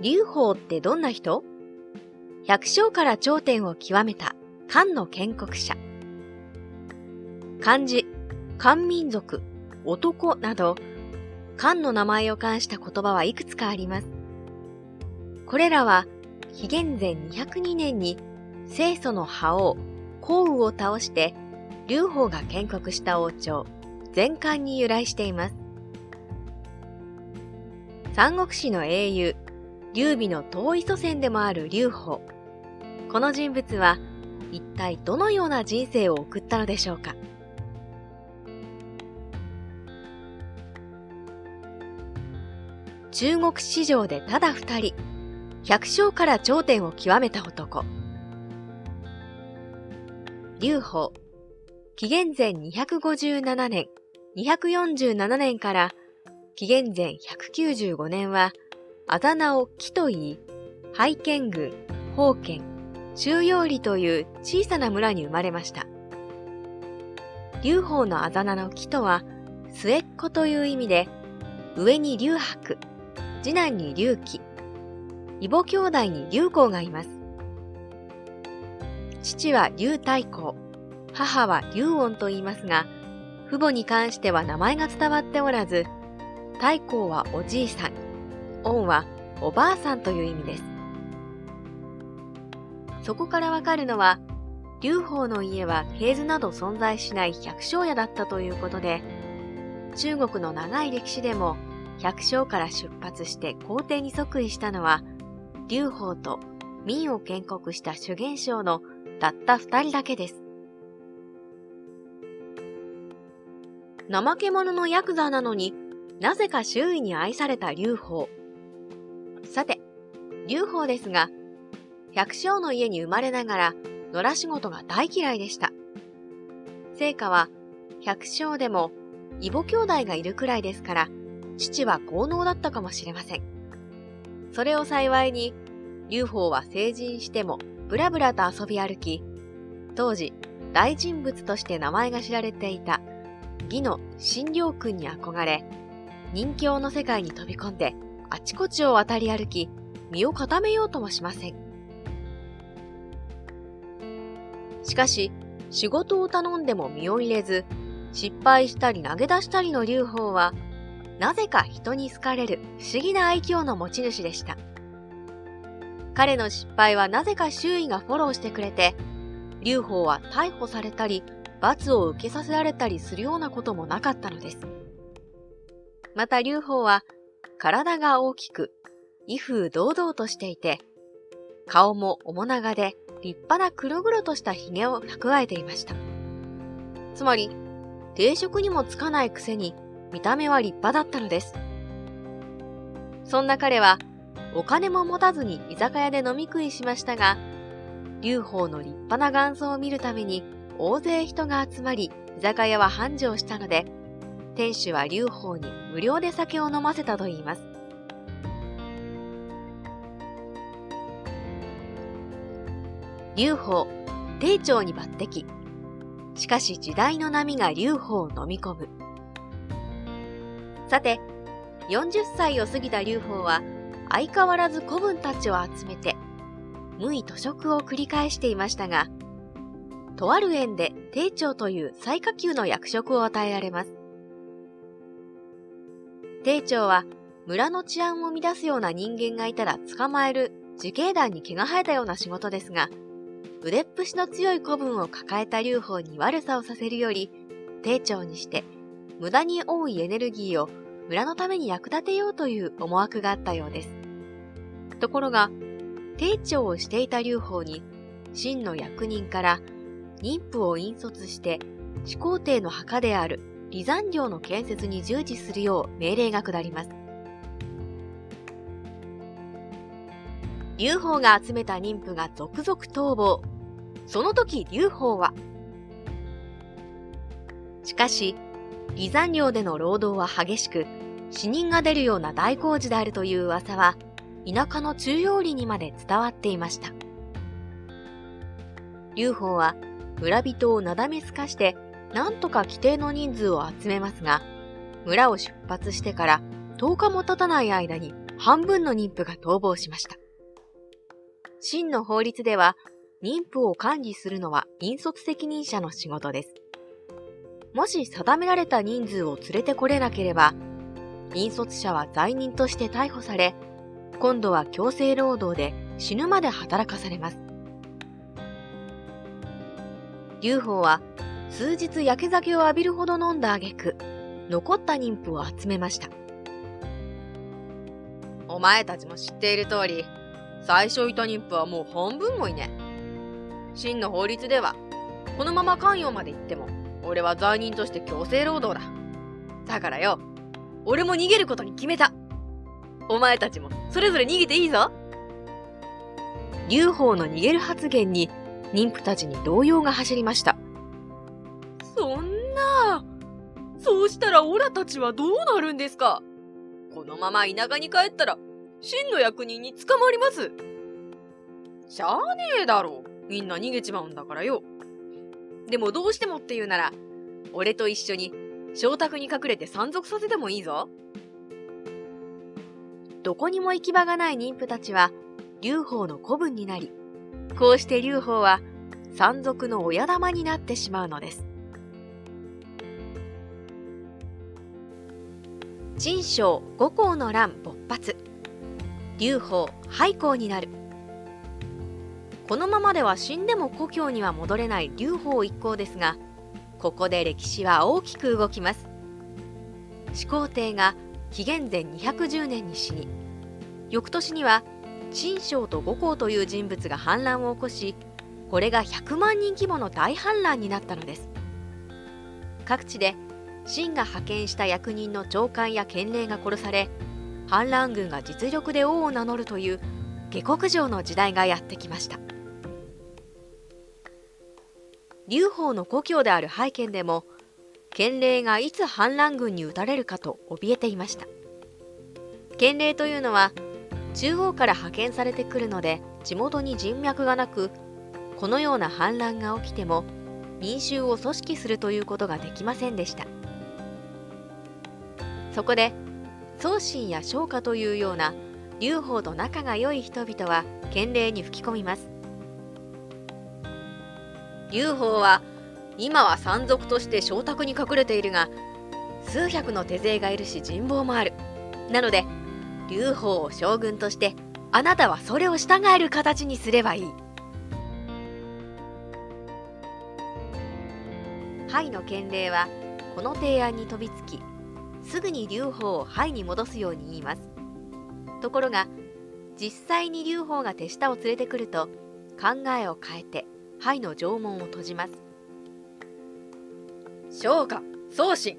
劉邦ってどんな人？百姓から頂点を極めた漢の建国者。漢字、漢民族、男など、漢の名前を冠した言葉はいくつかあります。これらは、紀元前202年に清楚の覇王、項羽を倒して、劉邦が建国した王朝、前漢に由来しています。三国志の英雄、劉備の遠い祖先でもある劉邦。この人物は一体どのような人生を送ったのでしょうか？中国史上でただ二人、百姓から頂点を極めた男。劉邦、紀元前257年、247年から紀元前195年は、あだ名を木と言い、拝見宮、宝剣、中陽里という小さな村に生まれました。劉邦のあだ名の木とは、末っ子という意味で、上に劉白、次男に劉貴、異母兄弟に劉公がいます。父は劉太公、母は劉恩と言いますが、父母に関しては名前が伝わっておらず、太閤はおじいさん、恩はおばあさんという意味です。そこからわかるのは、劉邦の家は系図など存在しない百姓家だったということで、中国の長い歴史でも百姓から出発して皇帝に即位したのは、劉邦と民を建国した主元将のたった二人だけです。怠け者のヤクザなのになぜか周囲に愛された劉邦。さて、劉邦ですが、百姓の家に生まれながら野良仕事が大嫌いでした。聖火は百姓でも異母兄弟がいるくらいですから、父は豪農だったかもしれません。それを幸いに、劉邦は成人してもブラブラと遊び歩き、当時大人物として名前が知られていた義の新良君に憧れ、人形の世界に飛び込んで、あちこちを渡り歩き、身を固めようともしません。しかし、仕事を頼んでも身を入れず、失敗したり投げ出したりの劉邦は、なぜか人に好かれる不思議な愛嬌の持ち主でした。彼の失敗はなぜか周囲がフォローしてくれて、劉邦は逮捕されたり、罰を受けさせられたりするようなこともなかったのです。また劉邦は体が大きく、威風堂々としていて、顔も面長で立派な黒々とした髭を蓄えていました。つまり、定職にもつかないくせに見た目は立派だったのです。そんな彼は、お金も持たずに居酒屋で飲み食いしましたが、劉邦の立派な元祖を見るために大勢人が集まり、居酒屋は繁盛したので、店主は劉邦に無料で酒を飲ませたといいます。劉邦、帝長に抜擢。しかし時代の波が劉邦を飲み込む。さて、40歳を過ぎた劉邦は相変わらず古文たちを集めて、無意図食を繰り返していましたが、とある縁で帝長という最下級の役職を与えられます。帝長は村の治安を乱すような人間がいたら捕まえる自警団に毛が生えたような仕事ですが、腕っぷしの強い古文を抱えた劉邦に悪さをさせるより、帝長にして無駄に多いエネルギーを村のために役立てようという思惑があったようです。ところが、帝長をしていた劉邦に、真の役人から妊婦を引率して始皇帝の墓である離山陵の建設に従事するよう命令が下ります。劉邦が集めた妊婦が続々逃亡。その時劉邦は、しかし、離山陵での労働は激しく、死人が出るような大工事であるという噂は、田舎の中央里にまで伝わっていました。劉邦は村人をなだめすかしてなんとか規定の人数を集めますが、村を出発してから10日も経たない間に半分の妊婦が逃亡しました。真の法律では、妊婦を管理するのは引率責任者の仕事です。もし定められた人数を連れてこれなければ、引率者は罪人として逮捕され、今度は強制労働で死ぬまで働かされます。劉邦は数日焼け酒を浴びるほど飲んだ挙句、残った妊婦を集めました。お前たちも知っている通り、最初いた妊婦はもう半分もいね真の法律では、このまま関与まで行っても、俺は罪人として強制労働だ。だからよ、俺も逃げることに決めた。お前たちもそれぞれ逃げていいぞ。劉邦の逃げる発言に妊婦たちに動揺が走りました。そんな、そうしたらオラたちはどうなるんですか？このまま田舎に帰ったら、真の役人に捕まります。しゃあねえだろ。みんな逃げちまうんだからよ。でもどうしてもって言うなら、俺と一緒に正卓に隠れて山賊させてもいいぞ。どこにも行き場がない妊婦たちは、劉邦の子分になり、こうして劉邦は山賊の親玉になってしまうのです。陳章五皇の乱勃発。劉邦廃校になる。このままでは死んでも故郷には戻れない劉邦一行ですが、ここで歴史は大きく動きます。始皇帝が紀元前210年に死に、翌年には陳章と五皇という人物が反乱を起こしこれが100万人規模の大反乱になったのです各地で秦が派遣した役人の長官や権令が殺され反乱軍が実力で王を名乗るという下克上の時代がやってきました。劉邦の故郷である拝見でも権令がいつ反乱軍に撃たれるかと怯えていました。権令というのは中央から派遣されてくるので地元に人脈がなくこのような反乱が起きても民衆を組織するということができませんでした。そこで宗信や商家というような劉邦と仲が良い人々は権令に吹き込みます。劉邦は今は山賊として正卓に隠れているが数百の手勢がいるし人望もある。なので劉邦を将軍としてあなたはそれを従える形にすればいい。イの権令はこの提案に飛びつきすぐに劉邦をイに戻すように言います。ところが実際に劉邦が手下を連れてくると考えを変えてイの城門を閉じます。将家宗信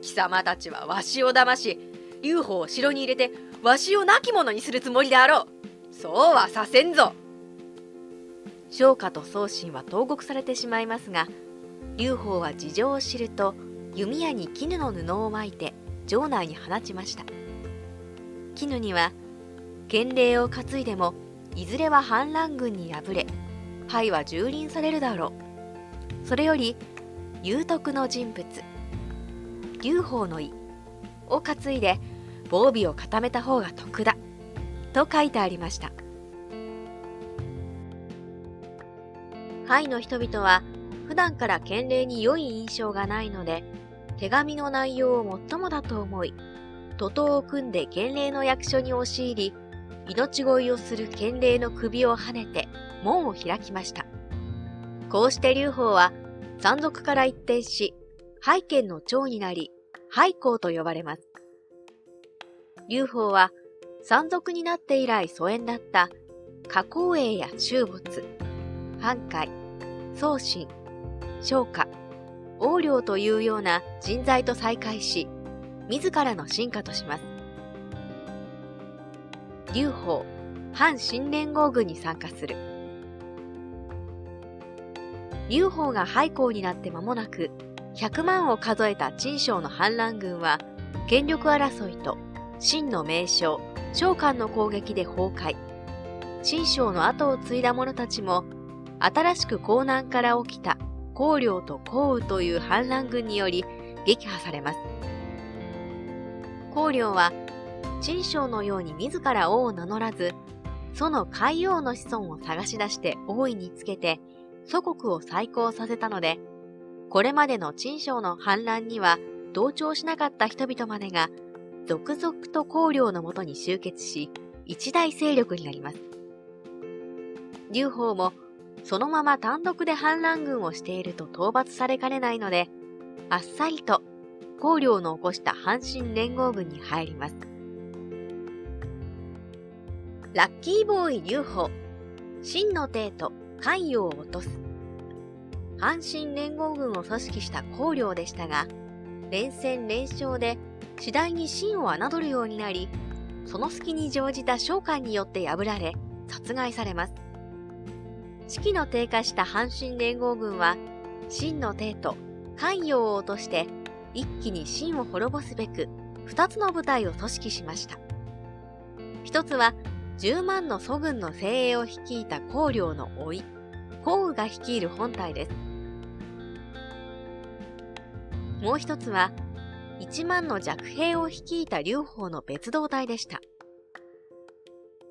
貴様たちはわしを騙し劉邦を城に入れてわしを亡き者にするつもりであろう。そうはさせんぞ。商家と宗信は投獄されてしまいますが劉邦は事情を知ると弓矢に絹の布を巻いて城内に放ちました。絹には権令を担いでもいずれは反乱軍に敗れ牌は蹂躙されるだろう。それより有徳の人物劉邦の意を担いで防備を固めた方が得だと書いてありました。ハイの人々は普段から権令に良い印象がないので手紙の内容をもっともだと思い徒党を組んで権令の役所に押し入り命乞いをする権令の首をはねて門を開きましたこうして劉邦は山賊から一転し拝見の長になり廃公と呼ばれます。劉邦は山賊になって以来疎遠だった加工営や中没、藩海、宗信、商家、横領というような人材と再会し、自らの進化とします。劉邦、反新連合軍に参加する。劉邦が廃校になって間もなく、100万を数えた陳将の反乱軍は、権力争いと秦の名将、召喚の攻撃で崩壊。陳将の後を継いだ者たちも、新しく江南から起きた光陵と項羽という反乱軍により撃破されます。光陵は陳将のように自ら王を名乗らず、その海王の子孫を探し出して王位につけて、祖国を再興させたので、これまでの陳将の反乱には同調しなかった人々までが、続々と公領のもとに集結し、一大勢力になります。劉邦も、そのまま単独で反乱軍をしていると討伐されかねないので、あっさりと公領の起こした阪神連合軍に入ります。ラッキーボーイ劉邦、真の帝と関陽を落とす。阪神連合軍を組織した公領でしたが、連戦連勝で次第に秦を侮るようになり、その隙に乗じた召喚によって破られ、殺害されます。士気の低下した阪神連合軍は、秦の帝と関陽を落として一気に秦を滅ぼすべく二つの部隊を組織しました。一つは10万の祖軍の精鋭を率いた公領の甥、い、項羽が率いる本隊です。もう一つは1万の弱兵を率いた劉邦の別動隊でした。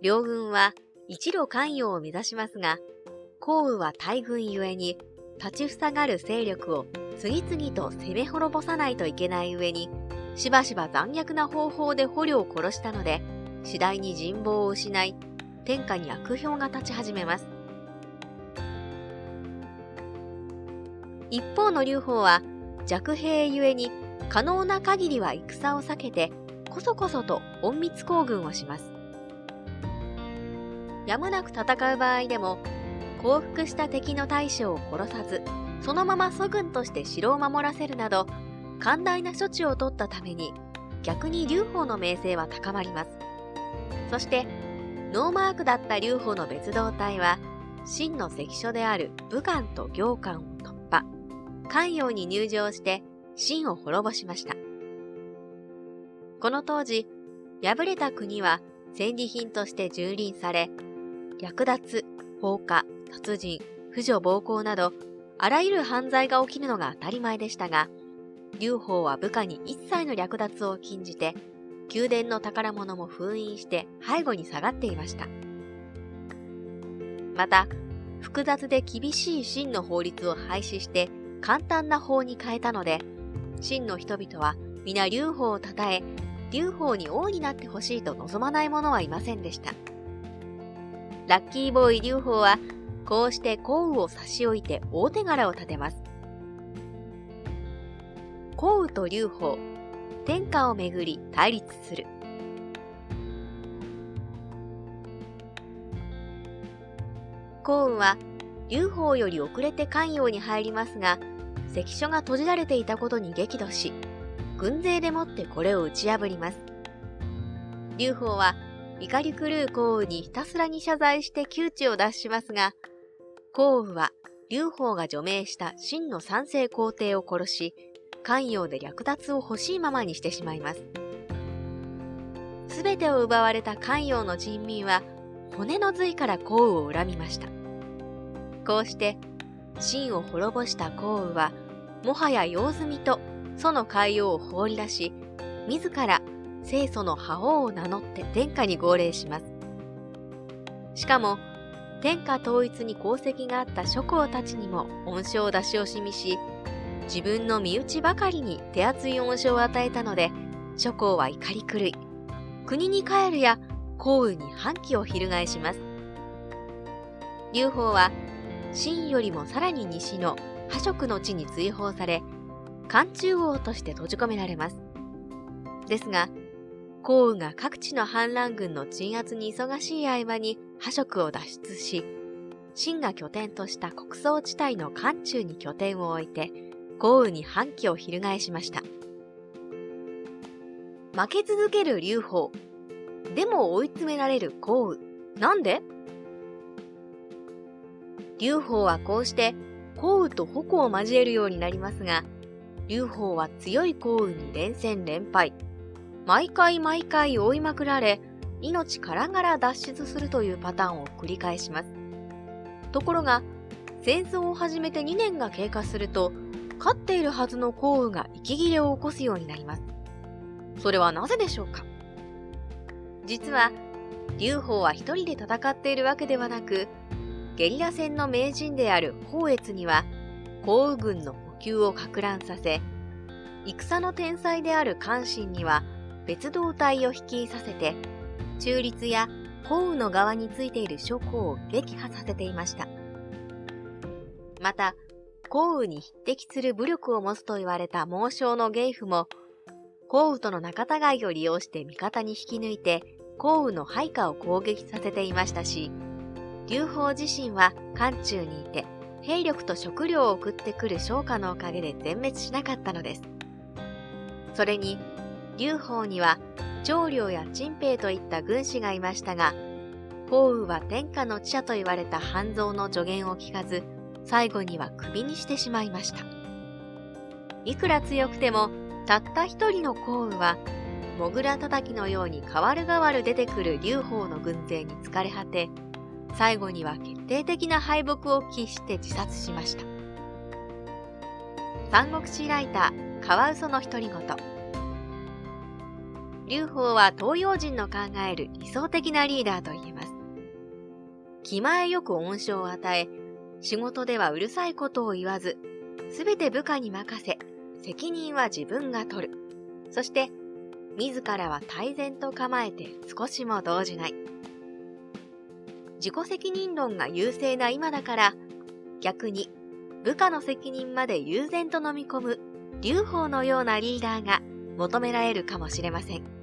両軍は一路関与を目指しますが、項羽は大軍ゆえに立ちふさがる勢力を次々と攻め滅ぼさないといけない上に、しばしば残虐な方法で捕虜を殺したので、次第に人望を失い、天下に悪評が立ち始めます。一方の劉邦は弱兵ゆえに可能な限りは戦を避けてこそこそと隠密行軍をします。やむなく戦う場合でも降伏した敵の大将を殺さずそのまま祖軍として城を守らせるなど寛大な処置を取ったために逆に劉邦の名声は高まります。そしてノーマークだった劉邦の別動隊は真の関所である武漢と行漢を突破。関陽に入城して秦を滅ぼしました。この当時敗れた国は戦利品として蹂躙され略奪放火殺人婦女暴行などあらゆる犯罪が起きるのが当たり前でしたが、劉邦は部下に一切の略奪を禁じて、宮殿の宝物も封印して背後に下がっていました。また、複雑で厳しい秦の法律を廃止して簡単な法に変えたので、秦の人々は皆劉邦を称え、劉邦に王になってほしいと望まない者はいませんでした。ラッキーボーイ劉邦はこうして降雨を差し置いて大手柄を立てます。降雨と劉邦、天下をめぐり対立する。降雨は劉邦より遅れて関陽に入りますが、関所が閉じられていたことに激怒し、軍勢でもってこれを打ち破ります。劉邦は怒り狂う降雨にひたすらに謝罪して窮地を脱しますが、項羽は劉邦が除名した真の三世皇帝を殺し、関陽で略奪を欲しいままにしてしまいます。すべてを奪われた関陽の人民は、骨の髄から項羽を恨みました。こうして、秦を滅ぼした項羽は、もはや用済みと、祖の海洋を放り出し、自ら清楚の覇王を名乗って天下に号令します。しかも、天下統一に功績があった諸侯たちにも恩賞を出し惜しみし、自分の身内ばかりに手厚い恩賞を与えたので、諸侯は怒り狂い、国に帰るや幸運に反旗を翻します。劉邦は、秦よりもさらに西の破色の地に追放され、漢中王として閉じ込められます。ですが、項羽が各地の反乱軍の鎮圧に忙しい合間に破色を脱出し、秦が拠点とした国葬地帯の漢中に拠点を置いて、項羽に反旗を翻しました。負け続ける劉邦。でも追い詰められる項羽。なんで？劉邦はこうして項羽と矛を交えるようになりますが、劉邦は強い項羽に連戦連敗。毎回毎回追いまくられ、命からがら脱出するというパターンを繰り返します。ところが、戦争を始めて2年が経過すると、勝っているはずの項羽が息切れを起こすようになります。それはなぜでしょうか？実は、劉邦は一人で戦っているわけではなく、ゲリラ戦の名人である宝越には、項羽軍の補給をか乱させ、戦の天才である関心には別動隊を率いさせて、中立や項羽の側についている諸侯を撃破させていました。また、項羽に匹敵する武力を持つと言われた猛将のゲイフも、項羽との仲違いを利用して味方に引き抜いて、項羽の配下を攻撃させていましたし、劉邦自身は漢中にいて、兵力と食料を送ってくる商家のおかげで全滅しなかったのです。それに、劉邦には長領や陳平といった軍師がいましたが、項羽は天下の知者と言われた半蔵の助言を聞かず、最後には首にしてしまいました。いくら強くても、たった一人の項羽は、モグラ叩きのように代わる代わる出てくる劉邦の軍勢に疲れ果て、最後には決定的な敗北を喫して自殺しました。三国志ライター、カワウソの独り言。劉邦は東洋人の考える理想的なリーダーと言えます。気前よく恩賞を与え、仕事ではうるさいことを言わず、すべて部下に任せ、責任は自分が取る。そして、自らは泰然と構えて少しも動じない。自己責任論が優勢な今だから、逆に部下の責任まで悠然と飲み込む劉邦のようなリーダーが求められるかもしれません。